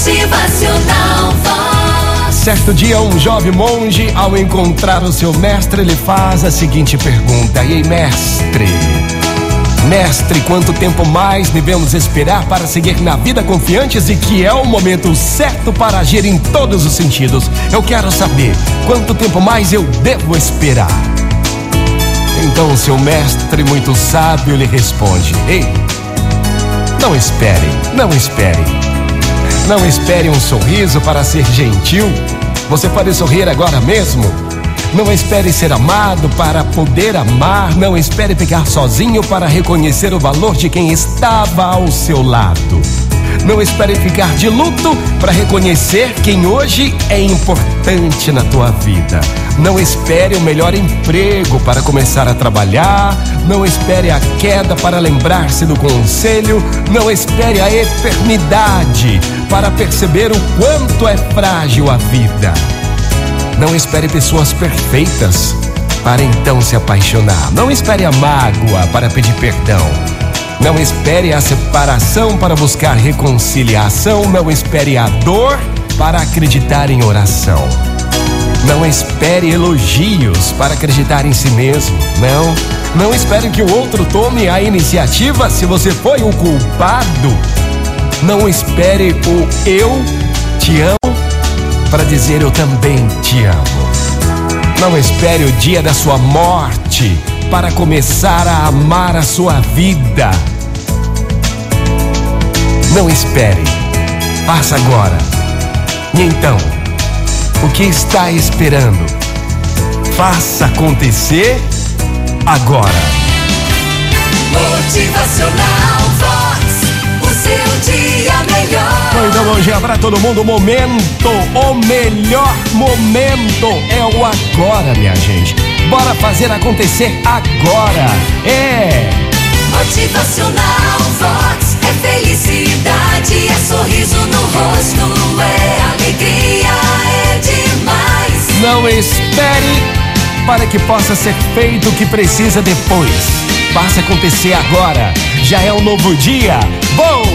Motivacional Vox. Certo dia, um jovem monge, ao encontrar o seu mestre, ele faz a seguinte pergunta: Ei, mestre, mestre, quanto tempo mais devemos esperar para seguir na vida confiantes e que é o momento certo para agir em todos os sentidos? Eu quero saber quanto tempo mais eu devo esperar. Então, seu mestre, muito sábio, lhe responde: Ei, não espere, não espere. Não espere um sorriso para ser gentil. Você pode sorrir agora mesmo. Não espere ser amado para poder amar. Não espere ficar sozinho para reconhecer o valor de quem estava ao seu lado. Não espere ficar de luto para reconhecer quem hoje é importante na tua vida. Não espere o melhor emprego para começar a trabalhar. Não espere a queda para lembrar-se do conselho. Não espere a eternidade para perceber o quanto é frágil a vida. Não espere pessoas perfeitas para então se apaixonar. Não espere a mágoa para pedir perdão. Não espere a separação para buscar reconciliação. Não espere a dor para acreditar em oração. Não espere elogios para acreditar em si mesmo. Não. Não espere que o outro tome a iniciativa se você foi o culpado. Não espere o eu te amo para dizer eu também te amo. Não espere o dia da sua morte para começar a amar a sua vida. Não espere. Faça agora. E então, o que está esperando? Faça acontecer agora. Motivacional bom dia para todo mundo. O momento, o melhor momento é o agora, minha gente. Bora fazer acontecer agora. É. Motivacional Vox. É felicidade, é sorriso no rosto, é alegria, é demais. Não espere para que possa ser feito o que precisa depois. Faça acontecer agora. Já é um novo dia. Bom